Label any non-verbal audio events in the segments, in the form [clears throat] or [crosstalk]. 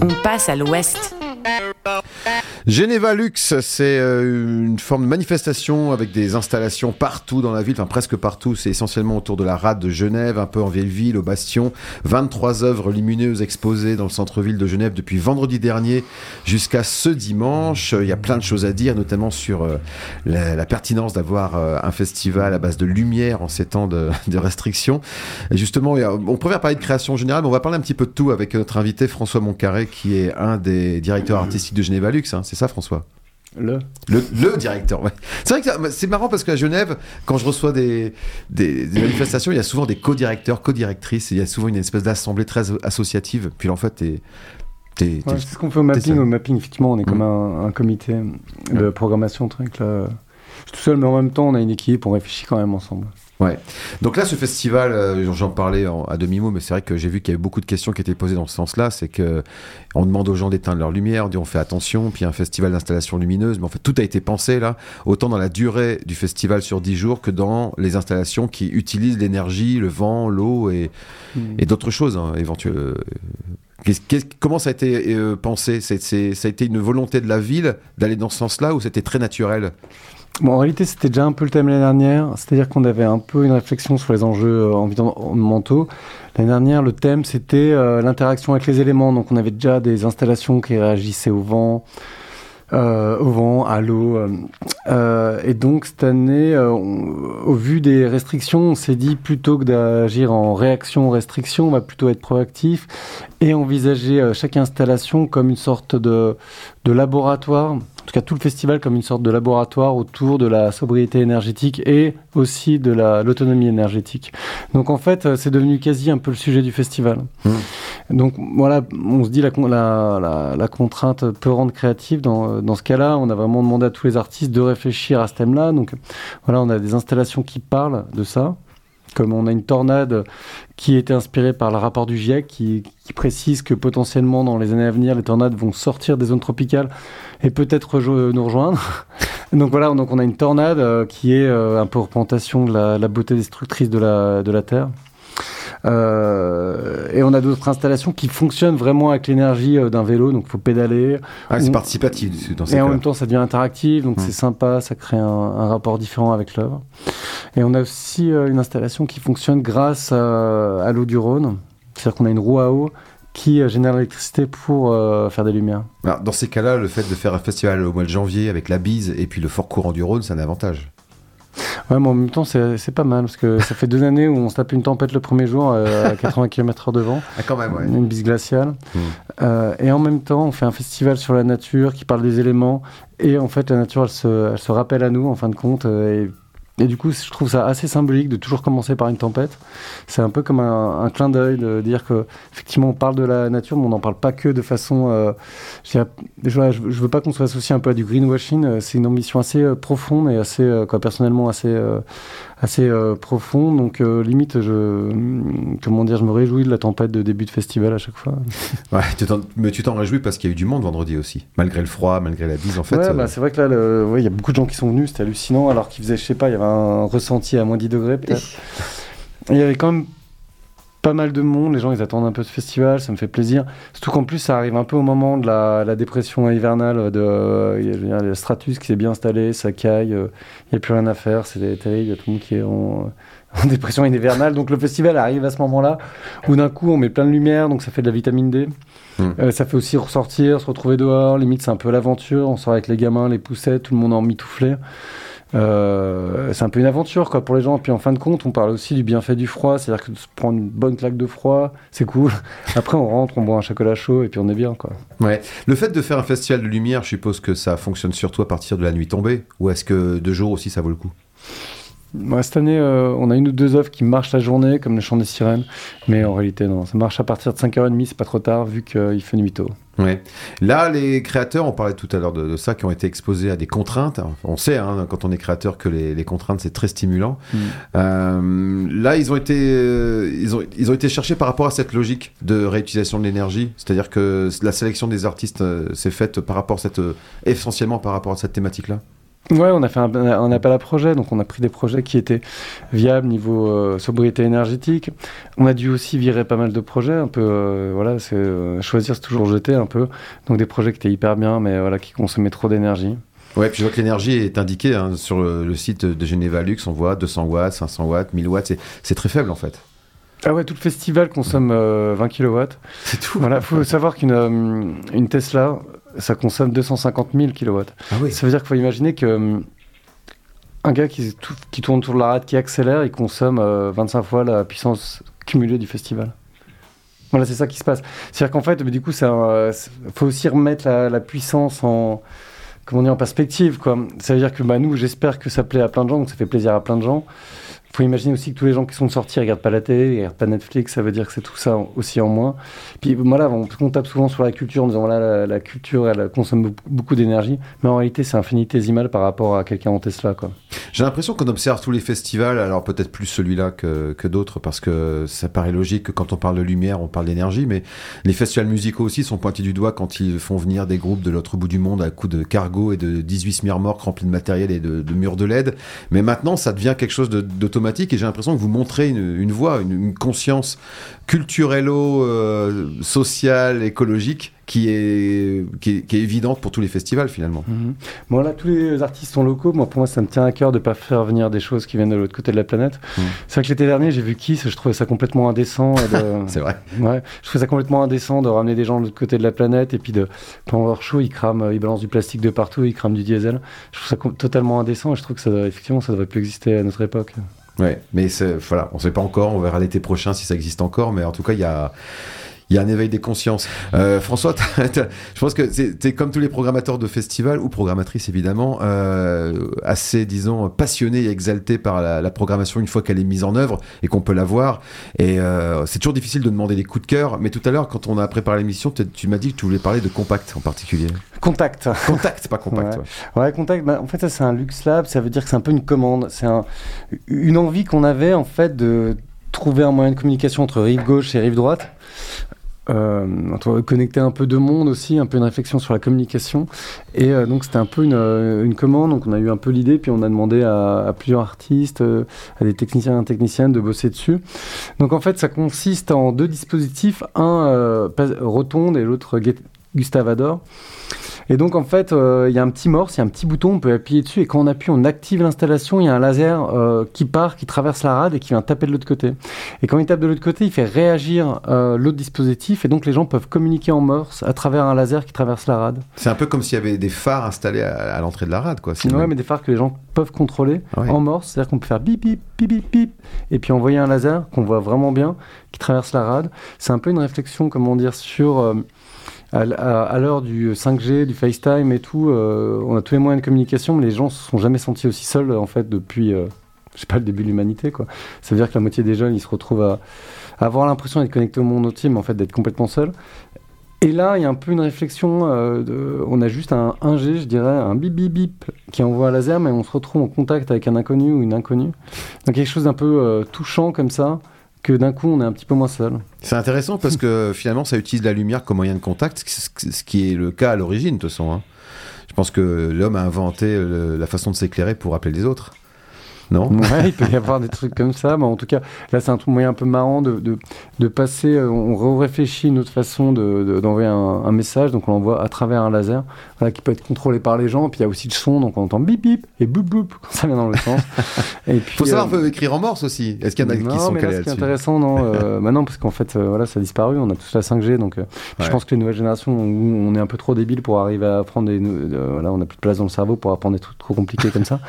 On passe à l'ouest. Geneva Lux, c'est euh, une forme de manifestation avec des installations partout dans la ville, enfin presque partout. C'est essentiellement autour de la rade de Genève, un peu en vieille ville, au Bastion. 23 œuvres lumineuses exposées dans le centre-ville de Genève depuis vendredi dernier jusqu'à ce dimanche. Il y a plein de choses à dire, notamment sur euh, la, pertinence d'avoir euh, un festival à base de lumière en ces temps de, [laughs] restrictions. Et justement, on préfère parler de création générale, mais on va parler un petit peu de tout avec notre invité François Moncaré, qui est un des directeurs artistique de Genève Lux, hein, ça François le. le. directeur, ouais. C'est vrai que c'est marrant parce qu'à Genève, quand je reçois des, des, manifestations, il y a souvent des co-directeurs, co-directrices, il y a souvent une espèce d'assemblée très associative. Puis en fait, t'es. c'est ce qu'on fait au mapping. Au mapping, effectivement, on est comme mmh. un, comité de programmation, truc là. Je suis tout seul, mais en même temps, on a une équipe, on réfléchit quand même ensemble. Ouais. Donc là, ce festival, euh, j'en parlais à demi-mot, mais c'est vrai que j'ai vu qu'il y avait beaucoup de questions qui étaient posées dans ce sens-là. C'est que on demande aux gens d'éteindre leur lumière, on dit on fait attention, puis un festival d'installation lumineuse. Mais en fait, tout a été pensé là, autant dans la durée du festival sur 10 jours que dans les installations qui utilisent l'énergie, le vent, l'eau et, hmm. et d'autres choses hein, éventuellement. Comment ça a été euh, pensé? Ça a été une volonté de la ville d'aller dans ce sens-là ou c'était très naturel? En réalité, c'était déjà un peu le thème l'année dernière, c'est-à-dire qu'on avait un peu une réflexion sur les enjeux euh, environnementaux. L'année dernière, le thème, c'était euh, l'interaction avec les éléments. Donc, on avait déjà des installations qui réagissaient au vent, au vent, à l'eau. et donc, cette année, au vu des restrictions, on s'est dit plutôt que d'agir en réaction aux restrictions, on va plutôt être proactif et envisager chaque installation comme une sorte de, de laboratoire tout cas tout le festival comme une sorte de laboratoire autour de la sobriété énergétique et aussi de l'autonomie énergétique. Donc en fait, c'est devenu quasi un peu le sujet du festival. Mmh. Donc voilà, on se dit la, la, la, contrainte peut rendre créative. Dans, dans ce cas-là, on a vraiment demandé à tous les artistes de réfléchir à ce thème-là. Donc voilà, on a des installations qui parlent de ça comme on a une tornade qui était inspirée par le rapport du GIEC qui, précise que potentiellement dans les années à venir, les tornades vont sortir des zones tropicales et peut-être nous rejoindre. [laughs] donc voilà, donc on a une tornade euh, qui est euh, un peu représentation de la, beauté destructrice de la Terre. Euh, et on a d'autres installations qui fonctionnent vraiment avec l'énergie euh, d'un vélo, donc il faut pédaler. Ah, c'est participatif dans ces Et en même temps, ça devient interactif, donc c'est sympa, ça crée un, rapport différent avec l'œuvre. Et on a aussi euh, une installation qui fonctionne grâce à, l'eau du Rhône. C'est-à-dire qu'on a une roue à eau qui génère l'électricité pour faire des lumières. dans ces cas-là, le fait de faire un festival au mois de janvier avec la bise et puis le fort courant du Rhône, c'est un avantage. Ouais, mais en même temps, c'est pas mal parce que ça fait deux années où on se tape une tempête le premier jour euh, à 80 km/h de vent. Ah, quand même, ouais. Une bise glaciale. Hmm. Euh, et en même temps, on fait un festival sur la nature qui parle des éléments. Et en fait, la nature, elle se, elle se rappelle à nous en fin de compte. Euh, et et du coup, je trouve ça assez symbolique de toujours commencer par une tempête. C'est un peu comme un, clin d'œil de dire que effectivement on parle de la nature, mais on n'en parle pas que de façon. Euh, je, je, veux pas qu'on soit associé un peu à du greenwashing. Euh, c'est une ambition assez euh, profonde et assez, euh, quoi, personnellement assez assez profond. Donc limite, je comment dire, je me réjouis de la tempête de début de festival à chaque fois. [laughs] ouais, mais tu t'en réjouis parce qu'il y a eu du monde vendredi aussi, malgré le froid, malgré la bise en fait. Ouais, bah, c'est vrai que là, il y a beaucoup de gens qui sont venus, c'était hallucinant, alors qu'il faisait, je sais pas, il y avait un ressenti à moins 10 degrés peut-être. Il y avait quand même pas mal de monde, les gens ils attendent un peu ce festival, ça me fait plaisir. Surtout qu'en plus ça arrive un peu au moment de la, dépression hivernale, de, il y a stratus qui s'est bien installé, ça caille, euh, il n'y a plus rien à faire, c'est terrible, il y a tout le monde qui est [laughs] en, dépression hivernale. Donc le festival arrive à ce moment-là où d'un coup on met plein de lumière, donc ça fait de la vitamine D. Hmm. Euh, ça fait aussi ressortir, se retrouver dehors, limite c'est un peu l'aventure, on sort avec les gamins, les poussettes, tout le monde en mitouflé. Euh, c'est un peu une aventure quoi pour les gens. Puis en fin de compte, on parle aussi du bienfait du froid, c'est-à-dire que de se prendre une bonne claque de froid, c'est cool. [laughs] Après, on rentre, on boit un chocolat chaud et puis on est bien quoi. Ouais. Le fait de faire un festival de lumière, je suppose que ça fonctionne surtout à partir de la nuit tombée, ou est-ce que de jour aussi ça vaut le coup? Cette année, euh, on a une ou deux œuvres qui marchent la journée, comme le chant des sirènes, mais en réalité, non. Ça marche à partir de 5h30, c'est pas trop tard, vu qu'il fait nuit tôt. Ouais. Là, les créateurs, on parlait tout à l'heure de, ça, qui ont été exposés à des contraintes. On sait, hein, quand on est créateur, que les, contraintes, c'est très stimulant. Mm. Euh, là, ils ont, été, euh, ils, ont, ils ont été cherchés par rapport à cette logique de réutilisation de l'énergie. C'est-à-dire que la sélection des artistes s'est faite par rapport à cette, essentiellement par rapport à cette thématique-là Ouais, on a fait un, appel à projet, donc on a pris des projets qui étaient viables niveau euh, sobriété énergétique. On a dû aussi virer pas mal de projets, un peu, euh, voilà, c'est euh, choisir, c'est toujours jeter un peu. Donc des projets qui étaient hyper bien, mais voilà, qui consommaient trop d'énergie. Ouais, puis je vois que l'énergie est indiquée hein, sur le, site de Geneva Lux, on voit 200 watts, 500 watts, 1000 watts, c'est très faible en fait. Ah ouais, tout le festival consomme 20 kW. C'est tout. Voilà, faut savoir qu'une une Tesla, ça consomme 250 000 kW. Ah oui. Ça veut dire qu'il faut imaginer que hum, un gars qui, qui, tourne autour de la rade, qui accélère, il consomme 25 euh, fois la puissance cumulée du festival. Voilà, c'est ça qui se passe. C'est-à-dire qu'en fait, du coup, il euh, faut aussi remettre la, puissance en, comment dire, en perspective. Quoi. Ça veut dire que bah, nous, j'espère que ça plaît à plein de gens, que ça fait plaisir à plein de gens faut imaginer aussi que tous les gens qui sont sortis regardent pas la télé, regardent pas Netflix, ça veut dire que c'est tout ça aussi en moins. Puis voilà, on, tape souvent sur la culture en disant voilà, la, culture elle consomme beaucoup, d'énergie, mais en réalité c'est infinitésimal par rapport à quelqu'un en Tesla. J'ai l'impression qu'on observe tous les festivals, alors peut-être plus celui-là que, d'autres, parce que ça paraît logique que quand on parle de lumière, on parle d'énergie, mais les festivals musicaux aussi sont pointés du doigt quand ils font venir des groupes de l'autre bout du monde à coups de cargo et de 18 smirmorques remplis de matériel et de, murs de LED. Mais maintenant, ça devient quelque chose d'automatique et j'ai l'impression que vous montrez une, voie, une, conscience culturello-sociale, euh, écologique qui est, qui est, évidente pour tous les festivals finalement. Mhm. Bon là, tous les artistes sont locaux. Moi, pour moi, ça me tient à cœur de ne pas faire venir des choses qui viennent de l'autre côté de la planète. Mhm. C'est vrai que l'été dernier, j'ai vu Kiss, je trouvais ça complètement indécent. [laughs] C'est vrai. Ouais, je trouvais ça complètement indécent de ramener des gens de l'autre côté de la planète et puis de pendant leur show, ils crament, ils balancent du plastique de partout, ils crament du diesel. Je trouve ça totalement indécent et je trouve que ça, effectivement, ça devrait plus exister à notre époque. Ouais, mais voilà, on ne sait pas encore, on verra l'été prochain si ça existe encore, mais en tout cas, il y a, il y a un éveil des consciences. Euh, François, [laughs] je pense que c'est comme tous les programmateurs de festivals, ou programmatrices évidemment, euh, assez, disons, passionnés et exaltés par la, programmation une fois qu'elle est mise en œuvre et qu'on peut la voir. Et euh, c'est toujours difficile de demander des coups de cœur, mais tout à l'heure, quand on a préparé l'émission, tu m'as dit que tu voulais parler de Compact en particulier. Contact. Contact, pas Compact. Ouais, Contact, bah, en fait, ça c'est un Lux Lab, ça veut dire que c'est un peu une commande. C'est un, une envie qu'on avait en fait de trouver un moyen de communication entre rive gauche et rive droite euh, connecter un peu de monde aussi, un peu une réflexion sur la communication. Et euh, donc c'était un peu une, euh, une, commande, donc on a eu un peu l'idée, puis on a demandé à, plusieurs artistes, euh, à des techniciens et techniciennes de bosser dessus. Donc en fait ça consiste en deux dispositifs, un rotonde et l'autre Gustavador. Et donc en fait, euh, il y a un petit morse, il y a un petit bouton, on peut appuyer dessus et quand on appuie, on active l'installation. Il y a un laser euh, qui part, qui traverse la rade et qui vient taper de l'autre côté. Et quand il tape de l'autre côté, il fait réagir euh, l'autre dispositif et donc les gens peuvent communiquer en morse à travers un laser qui traverse la rade. C'est un peu comme s'il y avait des phares installés à, l'entrée de la rade, quoi. Ouais, mais des phares que les gens peuvent contrôler en morse, c'est-à-dire qu'on peut faire bip bip bip bip bip et puis envoyer un laser qu'on voit vraiment bien qui traverse la rade. C'est un peu une réflexion, comment dire, sur à, l'heure du 5G, du FaceTime et tout, euh, on a tous les moyens de communication, mais les gens se sont jamais sentis aussi seuls en fait depuis, euh, je sais pas, le début de l'humanité quoi. Ça veut dire que la moitié des jeunes, ils se retrouvent à, avoir l'impression d'être connectés au monde entier, mais en fait d'être complètement seuls. Et là, il y a un peu une réflexion. Euh, on a juste un 1G, je dirais, un bip bip bip qui envoie un laser, mais on se retrouve en contact avec un inconnu ou une inconnue. Donc quelque chose d'un peu touchant comme ça que d'un coup on est un petit peu moins seul. C'est intéressant parce que [laughs] finalement ça utilise la lumière comme moyen de contact, ce qui est le cas à l'origine de toute façon. Hein. Je pense que l'homme a inventé la façon de s'éclairer pour appeler les autres. Non Ouais, [laughs] il peut y avoir des trucs comme ça. Mais en tout cas, là, c'est un moyen un peu marrant de, de, de passer. Euh, on réfléchit une autre façon d'envoyer un, un, message. Donc, on l'envoie à travers un laser voilà, qui peut être contrôlé par les gens. Puis, il y a aussi le son. Donc, on entend bip bip et boum boum quand ça vient dans le sens. [laughs] Il faut savoir euh, écrire en morse aussi. Est-ce qu'il y en a qui sont calés là-dessus Ce qui est intéressant, non [laughs] euh, bah non, parce qu'en fait, voilà, ça a disparu. On a tous la 5G. Donc, je pense que les nouvelles générations, on, est un peu trop débiles pour arriver à apprendre des. voilà, on n'a plus de place dans le cerveau pour apprendre des trucs trop compliqués comme ça.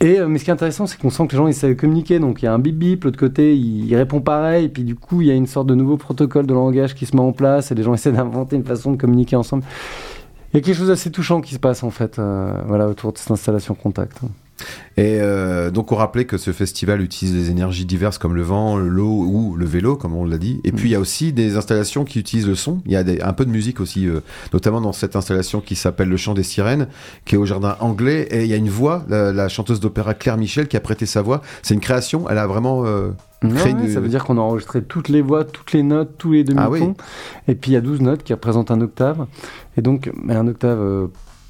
Et, euh, mais ce qui est intéressant, c'est qu'on sent que les gens ils savent communiquer. Donc il y a un bip bip, l'autre côté il, répond pareil. Et puis du coup, il y a une sorte de nouveau protocole de langage qui se met en place et les gens [laughs] essaient d'inventer une façon de communiquer ensemble. Il y a quelque chose d'assez touchant qui se passe en fait euh, voilà, autour de cette installation contact. Et euh, donc on rappelait que ce festival utilise des énergies diverses comme le vent, l'eau ou le vélo, comme on l'a dit. Et puis il y a aussi des installations qui utilisent le son. Il y a un peu de musique aussi, euh, notamment dans cette installation qui s'appelle Le Chant des Sirènes, qui est au jardin anglais. Et il y a une voix, la, chanteuse d'opéra Claire Michel, qui a prêté sa voix. C'est une création. Elle a vraiment euh, Ça veut dire qu'on a enregistré toutes les voix, toutes les notes, tous les demi-tons. Ah et puis il y a 12 notes qui représentent un octave. Et donc, un octave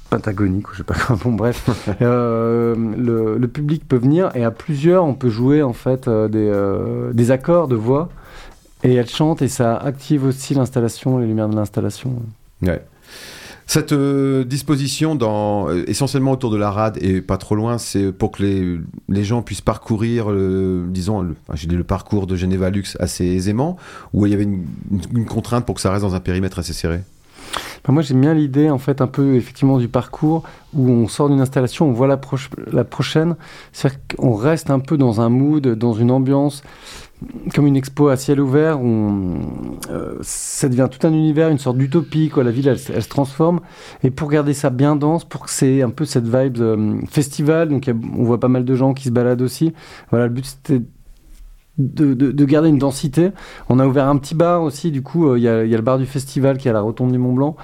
pentagonique, ou je sais pas comment. [laughs] Bon, bref, [laughs] euh, le, le, public peut venir et à plusieurs, on peut jouer en fait euh, des, euh, des, accords de voix et elle chante et ça active aussi l'installation, les lumières de l'installation. Ouais. Cette disposition, dans, essentiellement autour de la rade et pas trop loin, c'est pour que les, les, gens puissent parcourir, le, disons, le, enfin, le parcours de Geneva Lux assez aisément, ou il y avait une, une, contrainte pour que ça reste dans un périmètre assez serré? Moi j'aime bien l'idée en fait un peu effectivement du parcours où on sort d'une installation, on voit la, pro la prochaine, c'est-à-dire qu'on reste un peu dans un mood, dans une ambiance comme une expo à ciel ouvert, où euh, ça devient tout un univers, une sorte d'utopie, quoi. La ville, elle, elle, se transforme. Et pour garder ça bien dense, pour que c'est un peu cette vibe euh, festival, donc on voit pas mal de gens qui se baladent aussi. Voilà, le but c'était de, de, de, garder une densité. On a ouvert un petit bar aussi, du coup, euh, il y, y, a le bar du festival qui est à la rotonde du Mont Blanc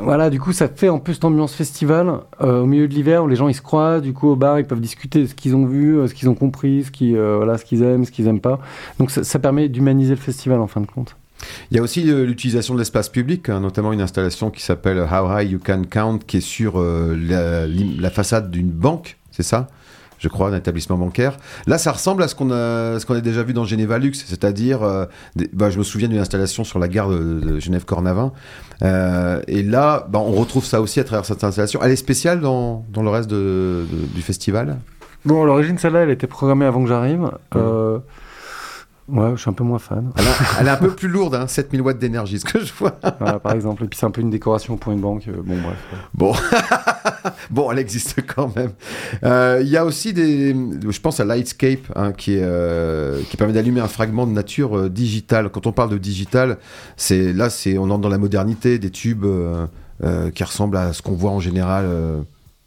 voilà, du coup, ça fait en plus cette ambiance festival euh, au milieu de l'hiver où les gens ils se croisent. Du coup, au bar, ils peuvent discuter de ce qu'ils ont vu, euh, ce qu'ils ont compris, ce qu'ils voilà, aiment, ce qu'ils aiment pas. Donc, ça, ça permet d'humaniser le festival en fin de compte. Il y a aussi l'utilisation de l'espace public, hein, notamment une installation qui s'appelle How High You Can Count, qui est sur la façade d'une banque, c'est ça? Je crois, d'un établissement bancaire. Là, ça ressemble à ce qu'on a, ce qu'on a déjà vu dans Geneva Lux, c'est-à-dire, euh, bah, je me souviens d'une installation sur la gare de, de Genève-Cornavin. Euh, et là, bah, on retrouve ça aussi à travers cette installation. Elle est spéciale dans, dans le reste de, de, du festival? Bon, à l'origine, celle-là, elle était programmée avant que j'arrive. Mmh. Ouais, je suis un peu moins fan. Elle, a, elle est un peu plus lourde, hein, 7000 watts d'énergie, ce que je vois. Voilà, par exemple. Et puis c'est un peu une décoration pour une banque. Euh, bon, bref. Bon, [laughs] bon elle existe quand même. Il euh, y a aussi des. Je pense à Lightscape, hein, qui, est, euh, qui permet d'allumer un fragment de nature euh, digitale. Quand on parle de digital, là, on entre dans la modernité, des tubes qui ressemblent à ce qu'on voit en général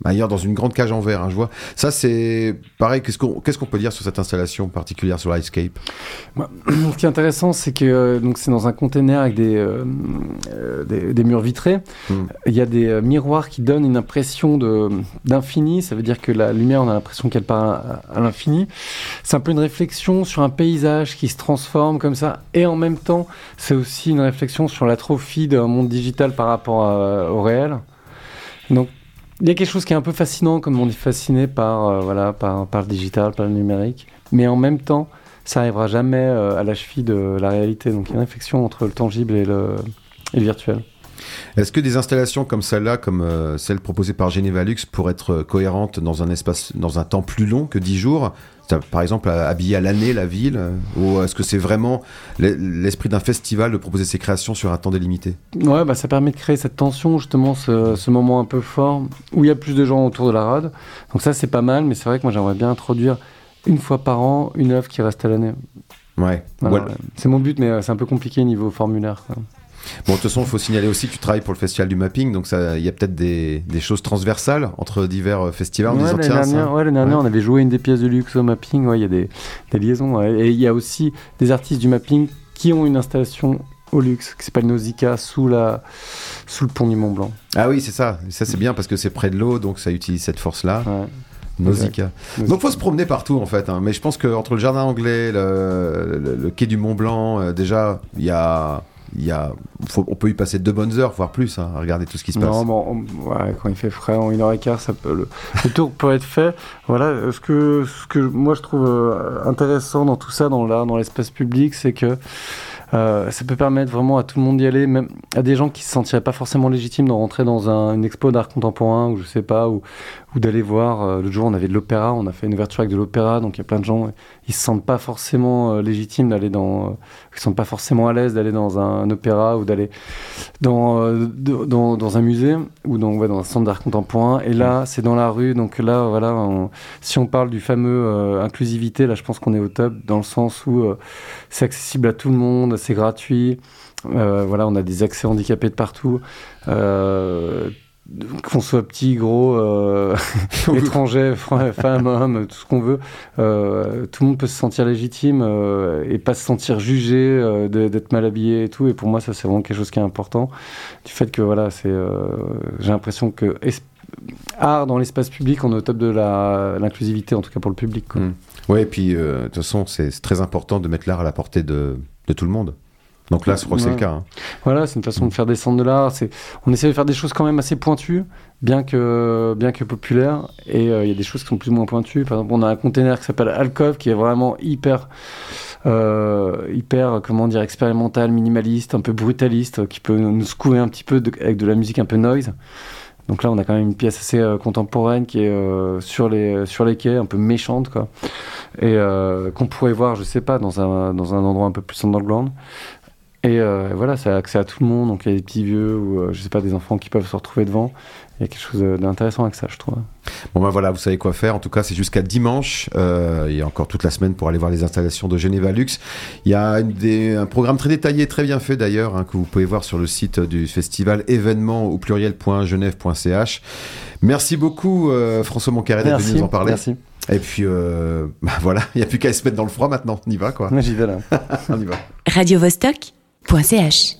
ailleurs dans une grande cage en verre. Hein, je vois. Ça, c'est pareil. Qu'est-ce qu'on peut dire sur cette installation particulière sur bah, [clears throat] Ce qui est intéressant, c'est que euh, donc c'est dans un container avec des, euh, euh, des, des, murs vitrés. Mm. Il y a des euh, miroirs qui donnent une impression d'infini. Ça veut dire que la lumière, on a l'impression qu'elle part à, à l'infini. C'est un peu une réflexion sur un paysage qui se transforme comme ça. Et en même temps, c'est aussi une réflexion sur l'atrophie d'un monde digital par rapport à, au réel. Donc il y a quelque chose qui est un peu fascinant, comme on est fasciné par, euh, voilà, par, le digital, par le numérique, mais en même temps, ça n'arrivera jamais euh, à la cheville de la réalité. Donc il y a une réflexion entre le tangible et le, et le virtuel. Est-ce que des installations comme celle-là, comme euh, celle proposée par Geneva Lux, pourraient être cohérentes dans un espace, dans un temps plus long que 10 jours? Par exemple, habiller à l'année la ville Ou est-ce que c'est vraiment l'esprit d'un festival de proposer ses créations sur un temps délimité? Ouais, bah, ça permet de créer cette tension, justement, ce, ce, moment un peu fort où il y a plus de gens autour de la rade. Donc, ça, c'est pas mal, mais c'est vrai que moi, j'aimerais bien introduire une fois par an une œuvre qui reste à l'année. Ouais. Voilà. C'est mon but, mais c'est un peu compliqué niveau formulaire. Quoi. Bon, de toute façon, il faut signaler aussi que tu travailles pour le festival du mapping, donc il y a peut-être des, des, choses transversales entre divers euh, festivals. Ouais, l'année dernière, ouais, dernière ouais. on avait joué une des pièces de luxe au mapping, il y a des, des liaisons. Et il y a aussi des artistes du mapping qui ont une installation au luxe qui s'appelle Nausicaa sous, la, sous le pont du Mont Blanc. Ah oui, c'est ça. Ça, c'est bien parce que c'est près de l'eau, donc ça utilise cette force-là. Ouais. Nausicaa. Donc faut se promener partout en fait. Hein. Mais je pense qu'entre le jardin anglais, le, le, le, quai du Mont Blanc, euh, déjà, il y a y a, faut, on peut y passer deux bonnes heures, voire plus, hein, à regarder tout ce qui se passe. Ouais, quand il fait frais, en une heure et quart, ça peut, le, le tour peut être fait. Voilà, ce que, ce que moi je trouve euh, intéressant dans tout ça, dans l'art, dans l'espace public, c'est que euh, ça peut permettre vraiment à tout le monde d'y aller, même à des gens qui se sentiraient pas forcément légitimes de rentrer dans un, une expo d'art contemporain ou je sais pas, ou, ou d'aller voir. Euh, L'autre jour, on avait de l'opéra, on a fait une ouverture avec de l'opéra, donc il y a plein de gens, ils se sentent pas forcément euh, légitimes d'aller dans, ils se sentent pas forcément à l'aise d'aller dans un, un, opéra ou d'aller dans, euh, dans, dans un musée ou dans, ouais, dans un centre d'art contemporain. Et là, c'est dans la rue, donc là, voilà, on, si on parle du fameux euh, inclusivité, là, je pense qu'on est au top dans le sens où euh, c'est accessible à tout le monde, c'est gratuit. voilà, on a des accès handicapés de partout qu'on soit petit, gros, euh, [laughs] étranger, femme, homme, tout ce qu'on veut, euh, tout le monde peut se sentir légitime euh, et pas se sentir jugé d'être mal habillé et tout. Et pour moi, ça c'est vraiment quelque chose qui est important. Du fait que voilà, c'est, j'ai l'impression que art dans l'espace public, on est au top de l'inclusivité, en tout cas pour le public. Mmh. Oui, et puis de toute façon, c'est très important de mettre l'art à la portée de, de tout le monde. Donc là, je crois que c'est le cas. Hein. Voilà, c'est une façon de faire descendre de l'art. On essaie de faire des choses quand même assez pointues, bien que, bien que populaires. Et euh, il y a des choses qui sont plus ou moins pointues. Par exemple, on a un container qui s'appelle Alcove, qui est vraiment hyper, euh, hyper, comment dire, expérimental, minimaliste, un peu brutaliste, qui peut nous secouer un petit peu avec de la musique un peu noise. Donc là, on a quand même une pièce assez euh, contemporaine qui est sur, les, sur les quais, un peu méchante, quoi. Et qu'on pourrait voir, je sais pas, dans un, dans un endroit un peu plus underground. Et euh, voilà, ça a accès à tout le monde. Donc il y a des petits vieux ou euh, je sais pas des enfants qui peuvent se retrouver devant. Il y a quelque chose d'intéressant avec ça, je trouve. Bon ben voilà, vous savez quoi faire. En tout cas, c'est jusqu'à dimanche. Euh, il y a encore toute la semaine pour aller voir les installations de Geneva Lux. Il y a un programme très détaillé, très bien fait d'ailleurs, hein, que vous pouvez voir sur le site du festival événement au pluriel.genève.ch. Merci beaucoup François Moncaré d'être venu nous en parler. Merci. Et puis [laughs] bah, voilà, il n'y a plus qu'à se mettre dans le froid maintenant. On y va quoi. J'y vais là. [laughs] on y va. Radio Vostok .ch